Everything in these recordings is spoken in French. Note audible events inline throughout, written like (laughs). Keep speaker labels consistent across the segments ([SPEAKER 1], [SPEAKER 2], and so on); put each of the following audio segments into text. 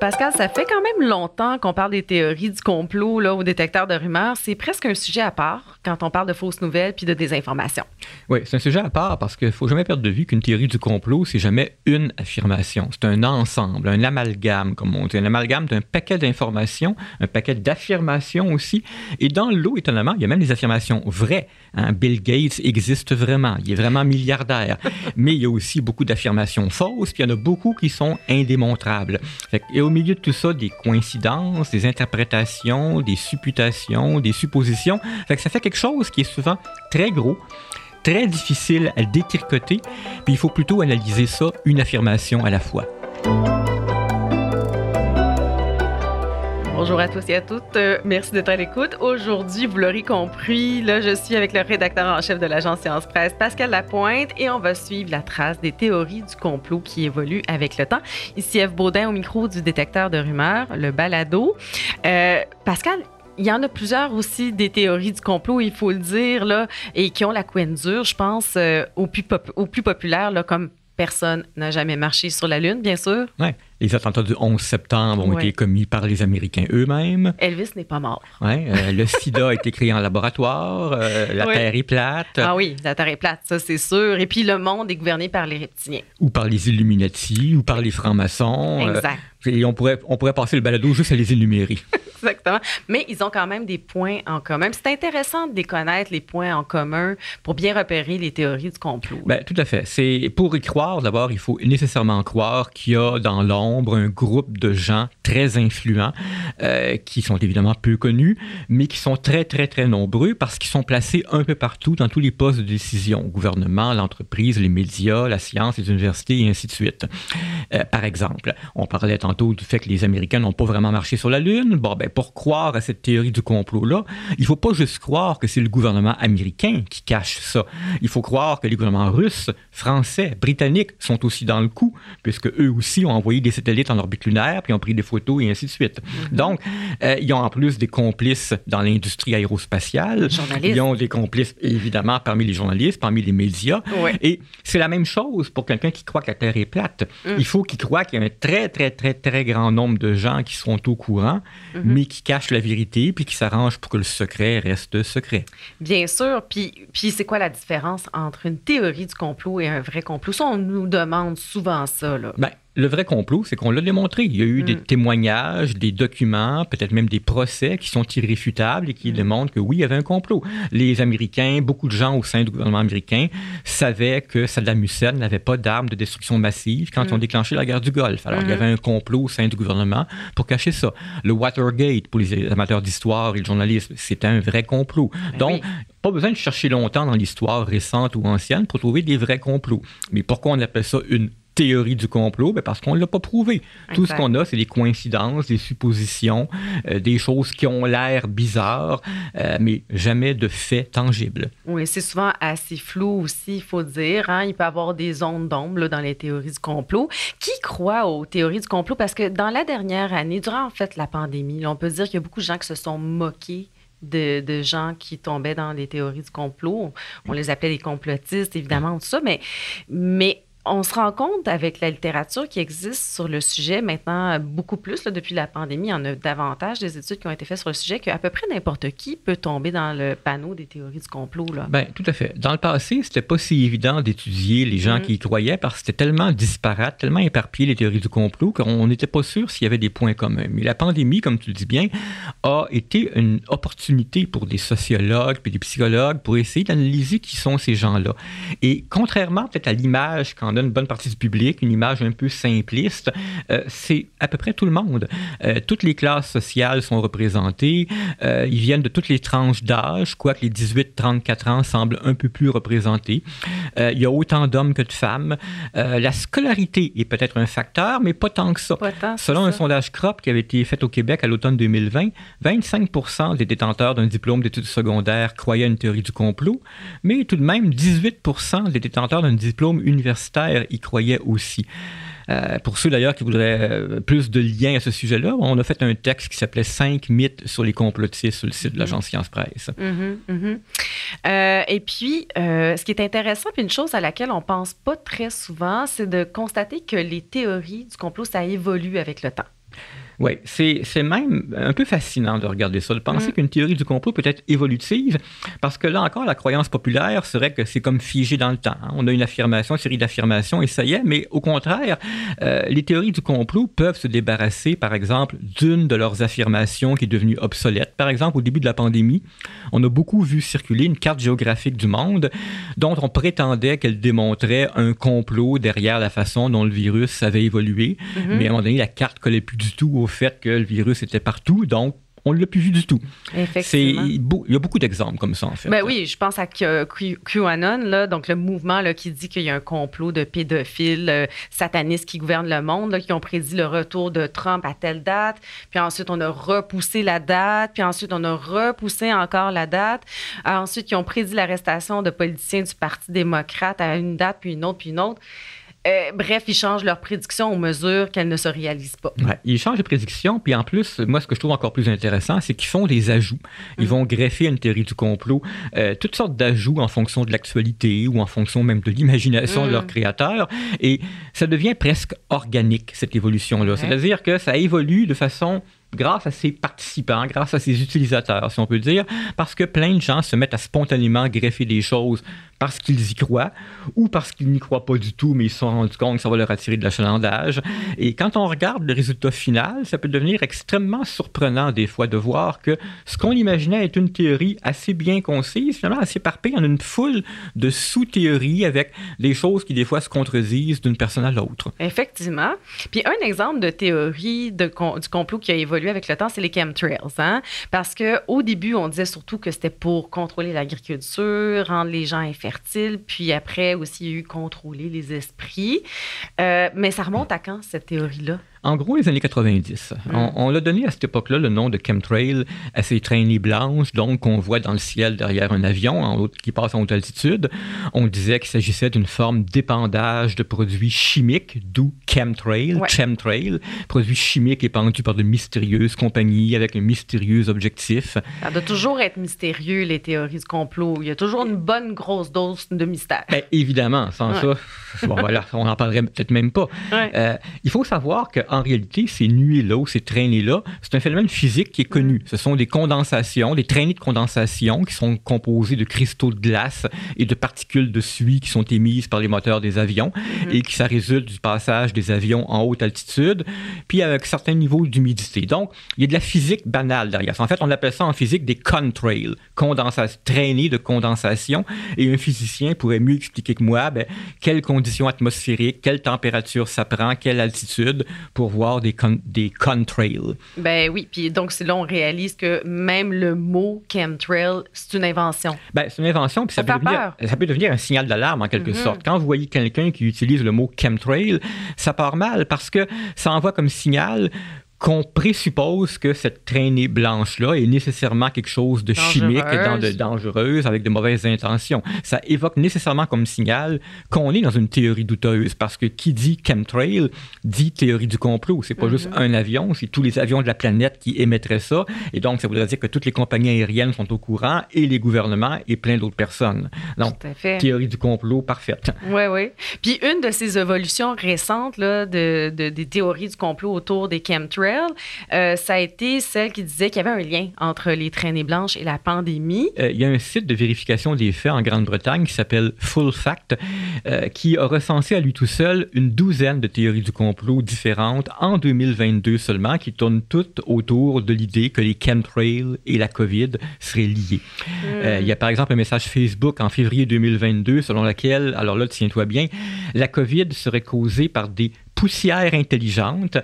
[SPEAKER 1] Pascal, ça fait quand même longtemps qu'on parle des théories du complot là, au détecteur de rumeurs. C'est presque un sujet à part quand on parle de fausses nouvelles puis de désinformation.
[SPEAKER 2] Oui, c'est un sujet à part parce qu'il ne faut jamais perdre de vue qu'une théorie du complot, c'est jamais une affirmation. C'est un ensemble, un amalgame, comme on dit. Un amalgame d'un paquet d'informations, un paquet d'affirmations aussi. Et dans l'eau, étonnamment, il y a même des affirmations vraies. Hein. Bill Gates existe vraiment. Il est vraiment milliardaire. (laughs) Mais il y a aussi beaucoup d'affirmations fausses, puis il y en a beaucoup qui sont indémontrables. et au milieu de tout ça, des coïncidences, des interprétations, des supputations, des suppositions. Fait que ça fait quelque chose qui est souvent très gros, très difficile à détricoter, puis il faut plutôt analyser ça une affirmation à la fois.
[SPEAKER 1] Bonjour à tous et à toutes. Euh, merci d'être à l'écoute. Aujourd'hui, vous l'aurez compris, là, je suis avec le rédacteur en chef de l'agence Science Presse, Pascal Lapointe, et on va suivre la trace des théories du complot qui évoluent avec le temps. Ici Eve Baudin au micro du détecteur de rumeurs, le balado. Euh, Pascal, il y en a plusieurs aussi des théories du complot, il faut le dire, là, et qui ont la couenne dure, je pense, euh, au, plus au plus populaire, là, comme personne n'a jamais marché sur la Lune, bien sûr.
[SPEAKER 2] Oui. Les attentats du 11 septembre ont été commis par les Américains eux-mêmes.
[SPEAKER 1] Elvis n'est pas mort.
[SPEAKER 2] Ouais, euh, le (laughs) sida a été créé en laboratoire. Euh, la Terre est plate.
[SPEAKER 1] Ah oui, la Terre est plate, ça c'est sûr. Et puis le monde est gouverné par les reptiliens.
[SPEAKER 2] Ou par les Illuminati, ou par les francs-maçons.
[SPEAKER 1] Euh, exact.
[SPEAKER 2] Et on pourrait, on pourrait passer le balado juste à les énumérer. (laughs)
[SPEAKER 1] Exactement. Mais ils ont quand même des points en commun. C'est intéressant de les connaître, les points en commun, pour bien repérer les théories du complot.
[SPEAKER 2] Bien, tout à fait. C'est pour y croire, d'abord, il faut nécessairement croire qu'il y a dans l'ombre un groupe de gens très influents euh, qui sont évidemment peu connus, mais qui sont très, très, très nombreux parce qu'ils sont placés un peu partout dans tous les postes de décision, au gouvernement, l'entreprise, les médias, la science, les universités et ainsi de suite. Euh, par exemple, on parlait tantôt du fait que les Américains n'ont pas vraiment marché sur la Lune. Bon, ben, pour croire à cette théorie du complot-là, il ne faut pas juste croire que c'est le gouvernement américain qui cache ça. Il faut croire que les gouvernements russes, français, britanniques sont aussi dans le coup, puisque eux aussi ont envoyé des satellites en orbite lunaire, puis ont pris des photos et ainsi de suite. Mhm. Donc, euh, ils ont en plus des complices dans l'industrie aérospatiale. Ils ont des complices, évidemment, parmi les journalistes, parmi les médias. Et c'est la même chose pour quelqu'un qui croit que la Terre est plate. Mm. Il faut qu'il croit qu'il y a un très, très, très, très grand nombre de gens qui sont au courant, mhm. mais qui cachent la vérité, puis qui s'arrangent pour que le secret reste secret.
[SPEAKER 1] Bien sûr. Puis, puis c'est quoi la différence entre une théorie du complot et un vrai complot? Ça, on nous demande souvent ça. Là.
[SPEAKER 2] Ben, le vrai complot, c'est qu'on l'a démontré. Il y a eu des mm. témoignages, des documents, peut-être même des procès qui sont irréfutables et qui mm. démontrent que oui, il y avait un complot. Les Américains, beaucoup de gens au sein du gouvernement américain savaient que Saddam Hussein n'avait pas d'armes de destruction massive quand ils ont mm. déclenché la guerre du Golfe. Alors, il y avait un complot au sein du gouvernement pour cacher ça. Le Watergate, pour les amateurs d'histoire et le journalisme, c'était un vrai complot. Ben Donc, pas besoin de chercher longtemps dans l'histoire récente ou ancienne pour trouver des vrais complots. Mais pourquoi on appelle ça une théorie du complot? Ben parce qu'on ne l'a pas prouvé. Tout ce qu'on a, c'est des coïncidences, des suppositions, euh, des choses qui ont l'air bizarres, euh, mais jamais de faits tangibles.
[SPEAKER 1] Oui, c'est souvent assez flou aussi, il faut dire. Hein? Il peut y avoir des zones d'ombre dans les théories du complot. Qui croit aux théories du complot? Parce que dans la dernière année, durant en fait la pandémie, on peut dire qu'il y a beaucoup de gens qui se sont moqués de, de, gens qui tombaient dans les théories du complot. On les appelait des complotistes, évidemment, tout ça, mais, mais on se rend compte avec la littérature qui existe sur le sujet maintenant beaucoup plus depuis la pandémie. Il y en a davantage des études qui ont été faites sur le sujet qu'à peu près n'importe qui peut tomber dans le panneau des théories du complot. Là.
[SPEAKER 2] Bien, tout à fait. Dans le passé, c'était pas si évident d'étudier les gens mm. qui y croyaient parce que c'était tellement disparate, tellement éparpillé les théories du complot qu'on n'était pas sûr s'il y avait des points communs. Mais la pandémie, comme tu le dis bien, a été une opportunité pour des sociologues et des psychologues pour essayer d'analyser qui sont ces gens-là. Et contrairement peut-être à l'image qu'en une bonne partie du public, une image un peu simpliste, euh, c'est à peu près tout le monde. Euh, toutes les classes sociales sont représentées. Euh, ils viennent de toutes les tranches d'âge, quoique les 18-34 ans semblent un peu plus représentés. il y a autant d'hommes que de femmes. la scolarité est peut-être un facteur, mais pas tant que ça. Selon un sondage CROP qui avait été fait au Québec à l'automne 2020, 25 des détenteurs d'un diplôme d'études secondaires croyaient à une théorie du complot, mais tout de même 18 des détenteurs d'un diplôme universitaire y croyait aussi. Euh, pour ceux d'ailleurs qui voudraient euh, plus de liens à ce sujet-là, on a fait un texte qui s'appelait Cinq mythes sur les complotistes sur le site de l'agence mm-hmm. Science Presse.
[SPEAKER 1] Mm-hmm, mm-hmm. Euh, et puis, ce qui est intéressant, puis une chose à laquelle on pense pas très souvent, c'est de constater que les théories du complot, ça évolue avec le temps.
[SPEAKER 2] Oui, c'est même un peu fascinant de regarder ça, de penser mm. qu'une théorie du complot peut être évolutive, parce que là encore, la croyance populaire serait que c'est comme figé dans le temps. Hein. On a une affirmation, une série d'affirmations, et ça y est, mais au contraire, euh, les théories du complot peuvent se débarrasser, par exemple, d'une de leurs affirmations qui est devenue obsolète. Par exemple, au début de la pandémie, on a beaucoup vu circuler une carte géographique du monde dont on prétendait qu'elle démontrait un complot derrière la façon dont le virus avait évolué. Mm-hmm. Mais à un moment donné, la carte collait plus du tout au fait que le virus était partout. Donc, on ne l'a plus vu du tout.
[SPEAKER 1] Effectivement.
[SPEAKER 2] Il y a beaucoup d'exemples comme ça, en fait.
[SPEAKER 1] Ben oui, je pense à QAnon, là, donc le mouvement là, qui dit qu'il y a un complot de pédophiles euh, satanistes qui gouvernent le monde, qui ont prédit le retour de Trump à telle date. Puis ensuite, on a repoussé la date. Puis ensuite, on a repoussé encore la date. ensuite, ils ont prédit l'arrestation de politiciens du Parti démocrate à une date, puis une autre, puis une autre. Euh, bref, ils changent leurs prédictions aux mesures qu'elles ne se réalisent pas.
[SPEAKER 2] Ouais, ils changent les prédictions, puis en plus, moi, ce que je trouve encore plus intéressant, c'est qu'ils font des ajouts. Ils mm. vont greffer une théorie du complot, euh, toutes sortes d'ajouts en fonction de l'actualité ou en fonction même de l'imagination de leur mm. créateur, et ça devient presque organique, cette évolution-là. C'est-à-dire que ça évolue de façon grâce à ses participants, grâce à ses utilisateurs, si on peut dire, parce que plein de gens se mettent à spontanément greffer des choses parce qu'ils y croient ou parce qu'ils n'y croient pas du tout, mais ils se sont rendus compte que ça va leur attirer de l'achalandage. Et quand on regarde le résultat final, ça peut devenir extrêmement surprenant des fois de voir que ce qu'on imaginait être une théorie assez bien concise, finalement, elle s'éparpille en une foule de sous-théories avec des choses qui des fois se contredisent d'une personne à l'autre.
[SPEAKER 1] Effectivement. Puis un exemple de théorie du complot qui a évolué avec le temps, c'est les chemtrails. Hein? Parce qu'au début, on disait surtout que c'était pour contrôler l'agriculture, rendre les gens infectés fertile, puis après aussi, il y a eu contrôler les esprits. Euh, mais ça remonte à quand, cette théorie-là?
[SPEAKER 2] En gros, les années 90. On, on l'a donné à cette époque-là le nom de chemtrail à ces traînées blanches, donc qu'on voit dans le ciel derrière un avion en qui passe en haute altitude. On disait qu'il s'agissait d'une forme d'épandage de produits chimiques, d'où chemtrail, chemtrail, produits chimiques épandus par de mystérieuses compagnies avec un mystérieux objectif.
[SPEAKER 1] Ça doit toujours être mystérieux, les théories du complot. Il y a toujours une bonne grosse dose de mystère.
[SPEAKER 2] Ben, évidemment, sans ça, bon, voilà, on n'en parlerait peut-être même pas. Euh, il faut savoir que en réalité, ces nuées-là ou ces traînées-là, c'est un phénomène physique qui est connu. Mm. Ce sont des condensations, des traînées de condensation qui sont composées de cristaux de glace et de particules de suie qui sont émises par les moteurs des avions mm-hmm. et qui ça résulte du passage des avions en haute altitude, puis avec certains niveaux d'humidité. Donc, il y a de la physique banale derrière. En fait, on appelle ça en physique des contrails, traînées de condensation. Et un physicien pourrait mieux expliquer que moi ben, quelles conditions atmosphériques, quelle température ça prend, quelle altitude pour voir des, des contrails.
[SPEAKER 1] Ben oui, puis donc c'est là on réalise que même le mot chemtrail, c'est une invention.
[SPEAKER 2] Ben, c'est une invention, puis ça, peut devenir, ça peut devenir un signal d'alarme en quelque mm-hmm. sorte. Quand vous voyez quelqu'un qui utilise le mot chemtrail, ça part mal parce que ça envoie comme signal qu'on présuppose que cette traînée blanche-là est nécessairement quelque chose de chimique, de dangereuse, avec de mauvaises intentions. Ça évoque nécessairement comme signal qu'on est dans une théorie douteuse, parce que qui dit chemtrail dit théorie du complot. C'est pas juste mm-hmm. un avion, c'est tous les avions de la planète qui émettraient ça, et donc ça voudrait dire que toutes les compagnies aériennes sont au courant, et les gouvernements, et plein d'autres personnes. Donc, théorie du complot parfaite.
[SPEAKER 1] Oui, oui. Puis une de ces évolutions récentes là, de, de, des théories du complot autour des chemtrails, euh, ça a été celle qui disait qu'il y avait un lien entre les traînées blanches et la pandémie.
[SPEAKER 2] Euh, il y a un site de vérification des faits en Grande-Bretagne qui s'appelle Full Fact, euh, qui a recensé à lui tout seul une douzaine de théories du complot différentes en 2022 seulement, qui tournent toutes autour de l'idée que les chemtrails et la COVID seraient liés. Hmm. il y a par exemple un message Facebook en février 2022 selon lequel, alors là, tiens-toi bien, la COVID serait causée par des poussières intelligentes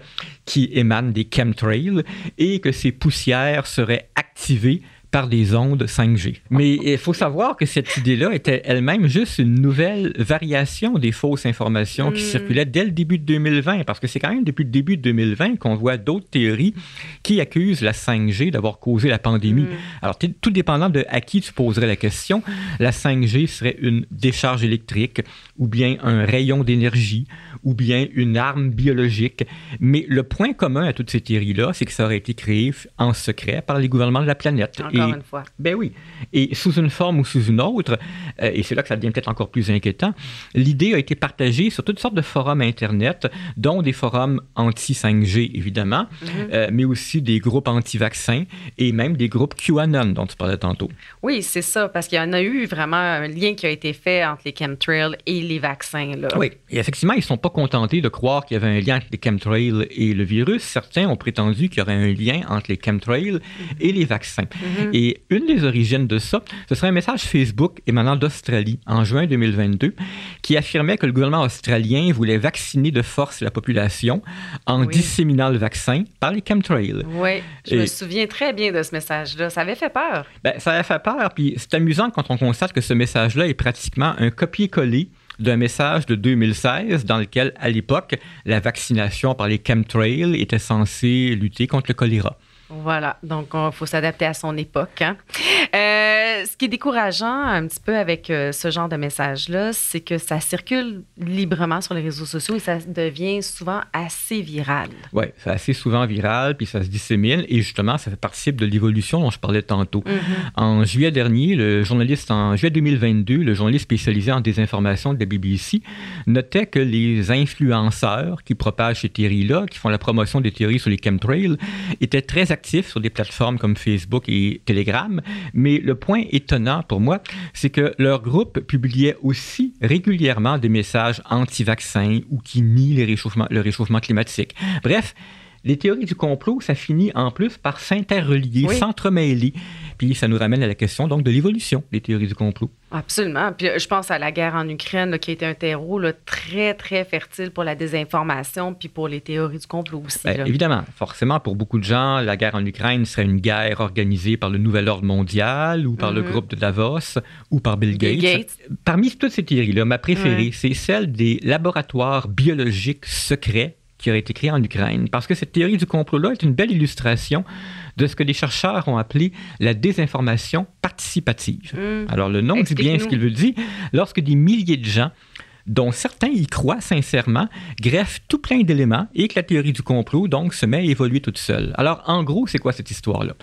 [SPEAKER 2] qui émanent des chemtrails et que ces poussières seraient activées par des ondes 5G. Mais il faut savoir que cette idée-là était elle-même juste une nouvelle variation des fausses informations qui hmm. circulaient dès le début de 2020, parce que c'est quand même depuis le début de 2020 qu'on voit d'autres théories qui accusent la 5G d'avoir causé la pandémie. Hmm. Alors, tout dépendant de à qui tu poserais la question, la 5G serait une décharge électrique ou bien un rayon d'énergie ou bien une arme biologique. Mais le point commun à toutes ces théories-là, c'est que ça aurait été créé en secret par les gouvernements de la planète.
[SPEAKER 1] Encore une fois.
[SPEAKER 2] Ben oui. Et sous une forme ou sous une autre, euh, et c'est là que ça devient peut-être encore plus inquiétant, l'idée a été partagée sur toutes sortes de forums Internet, dont des forums anti-5G, évidemment, mhm. euh, mais aussi des groupes anti-vaccins et même des groupes QAnon dont tu parlais tantôt.
[SPEAKER 1] Oui, c'est ça, parce qu'il y en a eu vraiment un lien qui a été fait entre les chemtrails et les vaccins. Là.
[SPEAKER 2] Oui, et effectivement, ils ne sont pas contentés de croire qu'il y avait un lien entre les chemtrails et le virus. Certains ont prétendu qu'il y aurait un lien entre les chemtrails et les vaccins. Mhm. Et une des origines de ça, ce serait un message Facebook émanant d'Australie en juin 2022 qui affirmait que le gouvernement australien voulait vacciner de force la population en disséminant le vaccin par les chemtrails.
[SPEAKER 1] Oui, je me souviens très bien de ce message-là. Ça avait fait peur.
[SPEAKER 2] Ben, ça avait fait peur, puis c'est amusant quand on constate que ce message-là est pratiquement un copier-coller d'un message de 2016 dans lequel, à l'époque, la vaccination par les chemtrails était censée lutter contre le choléra.
[SPEAKER 1] Voilà, donc il faut s'adapter à son époque. Hein. Euh, ce qui est décourageant un petit peu avec euh, ce genre de message-là, c'est que ça circule librement sur les réseaux sociaux et ça devient souvent assez viral.
[SPEAKER 2] Oui, c'est assez souvent viral, puis ça se dissémine et justement, ça fait participe de l'évolution dont je parlais tantôt. Mm-hmm. En juillet dernier, le journaliste, en juillet 2022, le journaliste spécialisé en désinformation de la BBC notait que les influenceurs qui propagent ces théories-là, qui font la promotion des théories sur les chemtrails, étaient très actifs sur des plateformes comme Facebook et Telegram. Mais le point étonnant pour moi, c'est que leur groupe publiait aussi régulièrement des messages anti-vaccins ou qui nient les réchauffements, le réchauffement climatique. Bref, les théories du complot, ça finit en plus par s'interrelier, s'entremêler. Puis ça nous ramène à la question donc de l'évolution des théories du complot.
[SPEAKER 1] Absolument. Puis euh, je pense à la guerre en Ukraine qui a été un terreau très, très fertile pour la désinformation puis pour les théories du complot aussi.
[SPEAKER 2] Ben, évidemment. Forcément, pour beaucoup de gens, la guerre en Ukraine serait une guerre organisée par le Nouvel Ordre mondial ou par le mm-hmm. groupe de Davos ou par Bill Gates. Bill Gates. Parmi toutes ces théories-là, ma préférée, c'est celle des laboratoires biologiques secrets qui aurait été créé en Ukraine. Parce que cette théorie du complot-là est une belle illustration de ce que les chercheurs ont appelé la désinformation participative. Mmh. Alors, le nom dit bien ce qu'il veut dire. Lorsque des milliers de gens dont certains y croient sincèrement, greffent tout plein d'éléments et que la théorie du complot, donc, se met à évoluer toute seule. Alors, en gros, c'est quoi cette histoire-là?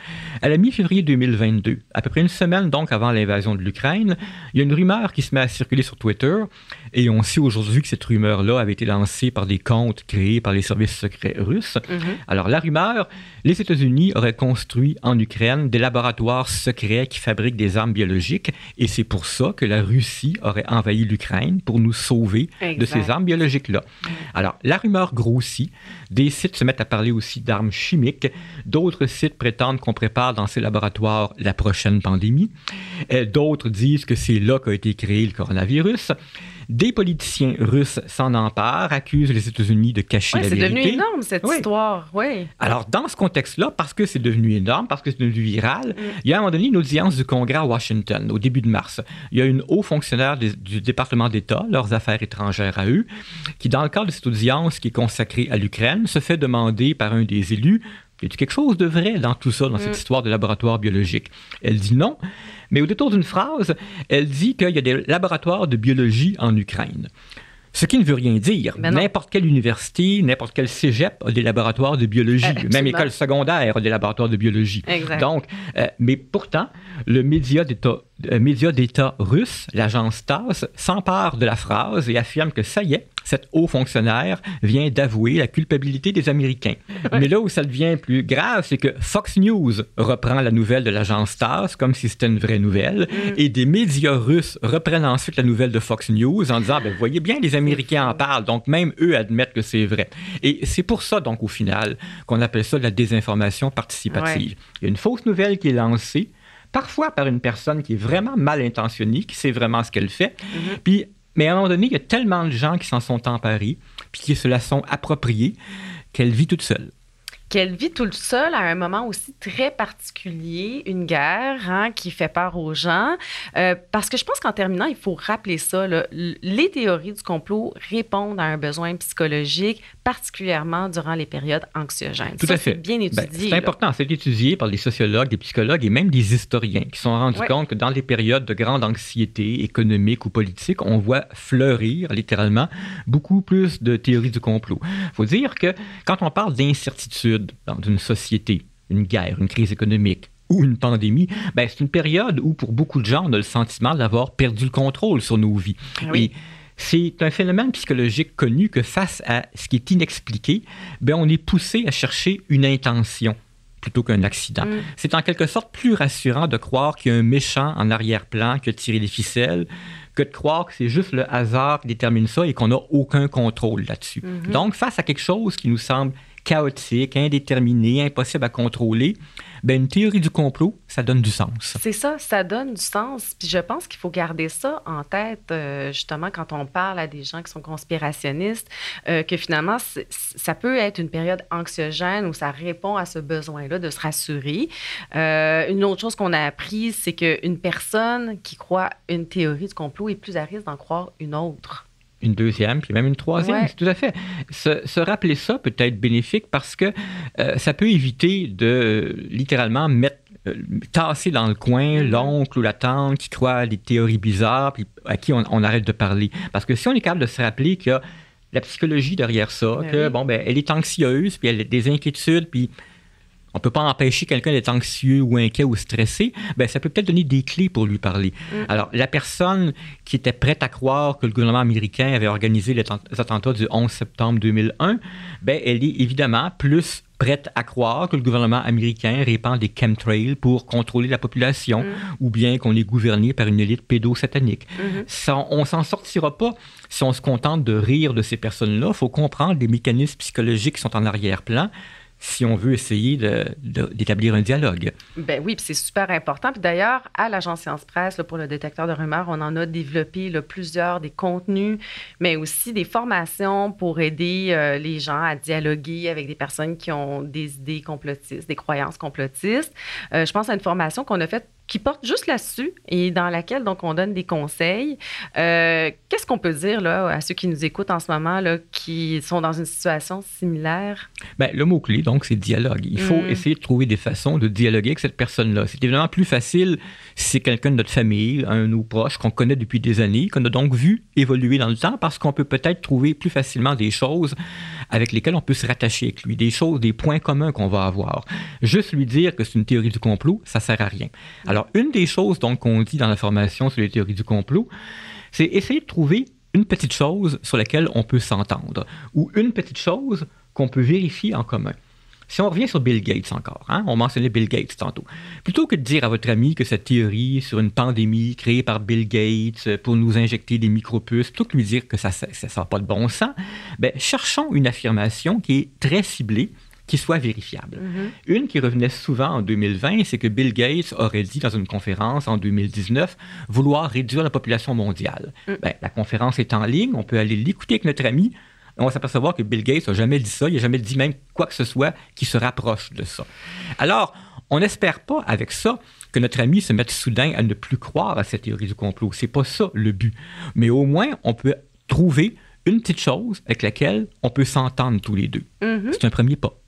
[SPEAKER 2] À la mi-février 2022, à peu près une semaine donc avant l'invasion de l'Ukraine, il y a une rumeur qui se met à circuler sur Twitter et on sait aujourd'hui que cette rumeur-là avait été lancée par des comptes créés par les services secrets russes. Mm-hmm. Alors, la rumeur, les États-Unis auraient construit en Ukraine des laboratoires secrets qui fabriquent des armes biologiques et c'est pour ça que la Russie aurait envahi l'Ukraine pour nous sauver de ces armes biologiques-là. Alors, la rumeur grossit. Des sites se mettent à parler aussi d'armes chimiques. D'autres sites prétendent qu'on prépare dans ces laboratoires la prochaine pandémie. Euh, d'autres disent que c'est là qu'a été créé le coronavirus. Des politiciens russes s'en emparent, accusent les États-Unis de cacher la vérité.
[SPEAKER 1] C'est devenu énorme, cette histoire. Oui.
[SPEAKER 2] Alors, dans ce contexte-là, parce que c'est devenu énorme, parce que c'est devenu viral, mm. il y a à un moment donné une audience du Congrès à Washington, au début de mars. Il y a une haut fonctionnaire du département d'État, leurs affaires étrangères à eux, qui, dans le cadre de cette audience qui est consacrée à l'Ukraine, se fait demander par un des élus y a quelque chose de vrai dans tout ça, dans cette mm. histoire de laboratoire biologique? Elle dit non. Mais au détour d'une phrase, elle dit qu'il y a des laboratoires de biologie en Ukraine. Ce qui ne veut rien dire. Ben n'importe quelle université, n'importe quel cégep a des laboratoires de biologie. Même école secondaire a des laboratoires de biologie. Donc, euh, mais pourtant, le média d'État euh, média d'État russe, l'agence TASS, s'empare de la phrase et affirme que ça y est, cet haut fonctionnaire vient d'avouer la culpabilité des Américains. Mais là où ça devient plus grave, c'est que Fox News reprend la nouvelle de l'agence TASS comme si c'était une vraie nouvelle, mm. et des médias russes reprennent ensuite la nouvelle de Fox News en disant, ben, voyez bien, les Américains en parlent, donc même eux admettent que c'est vrai. Et c'est pour ça, donc, au final, qu'on appelle ça la désinformation participative. Il y a une fausse nouvelle qui est lancée, parfois par une personne qui est vraiment mal intentionnée, qui sait vraiment ce qu'elle fait, mm-hmm. puis mais à un moment donné, il y a tellement de gens qui s'en sont emparés, puis qui se la sont appropriés, qu'elle vit toute seule
[SPEAKER 1] qu'elle vit toute seule à un moment aussi très particulier, une guerre hein, qui fait peur aux gens. Euh, parce que je pense qu'en terminant, il faut rappeler ça. les théories du complot répondent à un besoin psychologique, particulièrement durant les périodes anxiogènes.
[SPEAKER 2] Tout à fait.
[SPEAKER 1] bien ben, étudié.
[SPEAKER 2] c'est important. C'est étudié par des sociologues, des psychologues et même des historiens qui sont rendus compte que dans les périodes de grande anxiété économique ou politique, on voit fleurir littéralement beaucoup plus de théories du complot. Il faut dire que quand on parle d'incertitude, dans une société, une guerre, une crise économique, ou une pandémie, ben, c'est une période où, pour beaucoup de gens, on a le sentiment d'avoir perdu le contrôle sur nos vies.
[SPEAKER 1] Oui.
[SPEAKER 2] c'est un phénomène psychologique connu que face à ce qui est inexpliqué, ben, on est poussé à chercher une intention plutôt qu'un accident.
[SPEAKER 1] Mm.
[SPEAKER 2] C'est en quelque sorte plus rassurant de croire qu'il y a un méchant en arrière-plan qui a tiré les ficelles que de croire que c'est juste le hasard qui détermine ça et qu'on n'a aucun contrôle là-dessus.
[SPEAKER 1] Mhm.
[SPEAKER 2] Donc, face à quelque chose qui nous semble chaotique, indéterminé, impossible à contrôler, ben, une théorie du complot, ça donne du sens.
[SPEAKER 1] C'est ça, ça donne du sens. Puis je pense qu'il faut garder ça en tête, euh, justement, quand on parle à des gens qui sont conspirationnistes, euh, que finalement, ça peut être une période anxiogène où ça répond à ce besoin-là de se rassurer. Euh, une autre chose qu'on a appris, c'est qu'une personne qui croit une théorie du complot est plus à risque d'en croire une autre.
[SPEAKER 2] Une deuxième, puis même une troisième,
[SPEAKER 1] Ouais.
[SPEAKER 2] c'est tout à fait. Se, se rappeler ça peut être bénéfique parce que euh, ça peut éviter de littéralement mettre euh, tasser dans le coin
[SPEAKER 1] Mhm.
[SPEAKER 2] l'oncle ou la tante qui croit à des théories bizarres puis à qui on, on arrête de parler. Parce que si on est capable de se rappeler qu'il y a la psychologie derrière ça,
[SPEAKER 1] Ben
[SPEAKER 2] que
[SPEAKER 1] oui.
[SPEAKER 2] bon ben elle est anxieuse puis elle a des inquiétudes puis on peut pas empêcher quelqu'un d'être anxieux ou inquiet ou stressé, ben ça peut peut-être donner des clés pour lui parler.
[SPEAKER 1] Mm.
[SPEAKER 2] Alors la personne qui était prête à croire que le gouvernement américain avait organisé les atten- les attentats du 11 septembre 2001, ben elle est évidemment plus prête à croire que le gouvernement américain répand des chemtrails pour contrôler la population
[SPEAKER 1] Mm.
[SPEAKER 2] ou bien qu'on est gouverné par une élite pédosatanique.
[SPEAKER 1] Mhm.
[SPEAKER 2] Ça, on s'en sortira pas si on se contente de rire de ces personnes-là. Il faut comprendre les mécanismes psychologiques qui sont en arrière-plan si on veut essayer d'établir un dialogue.
[SPEAKER 1] Ben oui, c'est super important. Puis d'ailleurs, à l'agence Science Presse, pour le détecteur de rumeurs, on en a développé plusieurs des contenus, mais aussi des formations pour aider euh, les gens à dialoguer avec des personnes qui ont des idées complotistes, des croyances complotistes. Euh, je pense à une formation qu'on a faite qui porte juste là-dessus et dans laquelle donc on donne des conseils. Euh, Qu'est-ce qu'on peut dire là à ceux qui nous écoutent en ce moment là, qui sont dans une situation similaire?
[SPEAKER 2] Ben, le mot-clé, donc, c'est dialogue. Il faut
[SPEAKER 1] Mm.
[SPEAKER 2] essayer de trouver des façons de dialoguer avec cette personne-là. C'est évidemment plus facile si c'est quelqu'un de notre famille, un de nos proches qu'on connaît depuis des années, qu'on a donc vu évoluer dans le temps, parce qu'on peut peut-être trouver plus facilement des choses avec lesquelles on peut se rattacher avec lui, des choses, des points communs qu'on va avoir. Juste lui dire que c'est une théorie du complot, ça sert à rien. Alors, une des choses donc qu'on dit dans la formation sur les théories du complot, c'est essayer de trouver une petite chose sur laquelle on peut s'entendre, ou une petite chose qu'on peut vérifier en commun. Si on revient sur Bill Gates encore, hein, on mentionnait Bill Gates tantôt. Plutôt que de dire à votre ami que cette théorie sur une pandémie créée par Bill Gates euh, pour nous injecter des micropuces, plutôt que de lui dire que ça ne sort pas de bon sens, ben, cherchons une affirmation qui est très ciblée, qui soit vérifiable. Une qui revenait souvent en 2020, c'est que Bill Gates aurait dit dans une conférence en 2019 vouloir réduire la population mondiale.
[SPEAKER 1] Mm.
[SPEAKER 2] Ben, la conférence est en ligne, on peut aller l'écouter avec notre ami. On va s'apercevoir que Bill Gates n'a jamais dit ça, il n'a jamais dit même quoi que ce soit qui se rapproche de ça. Alors, on n'espère pas avec ça que notre ami se mette soudain à ne plus croire à cette théorie du complot. C'est pas ça le but. Mais au moins, on peut trouver une petite chose avec laquelle on peut s'entendre tous les deux.
[SPEAKER 1] Mhm.
[SPEAKER 2] C'est un premier pas.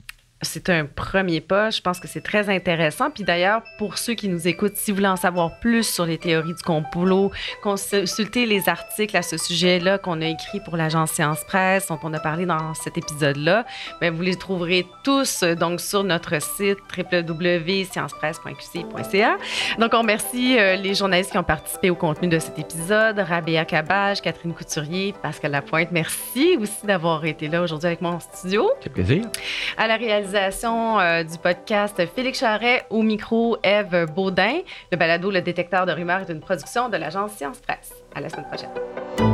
[SPEAKER 1] C'est un premier pas. Je pense que c'est très intéressant. Puis d'ailleurs, pour ceux qui nous écoutent, si vous voulez en savoir plus sur les théories du complot, consultez les articles à ce sujet-là qu'on a écrits pour l'agence Science Presse, dont on a parlé dans cet épisode-là. Bien, vous les trouverez tous euh, donc sur notre site www.sciencepresse.qc.ca. Donc, on remercie euh, les journalistes qui ont participé au contenu de cet épisode. Rabéa Cabage, Catherine Couturier, Pascal Lapointe. Merci aussi d'avoir été là aujourd'hui avec moi en studio.
[SPEAKER 2] C'est plaisir.
[SPEAKER 1] À la euh, du podcast Félix Charret, au micro Eve Baudin. Le balado Le détecteur de rumeurs est une production de l'agence Science Presse. À la semaine prochaine.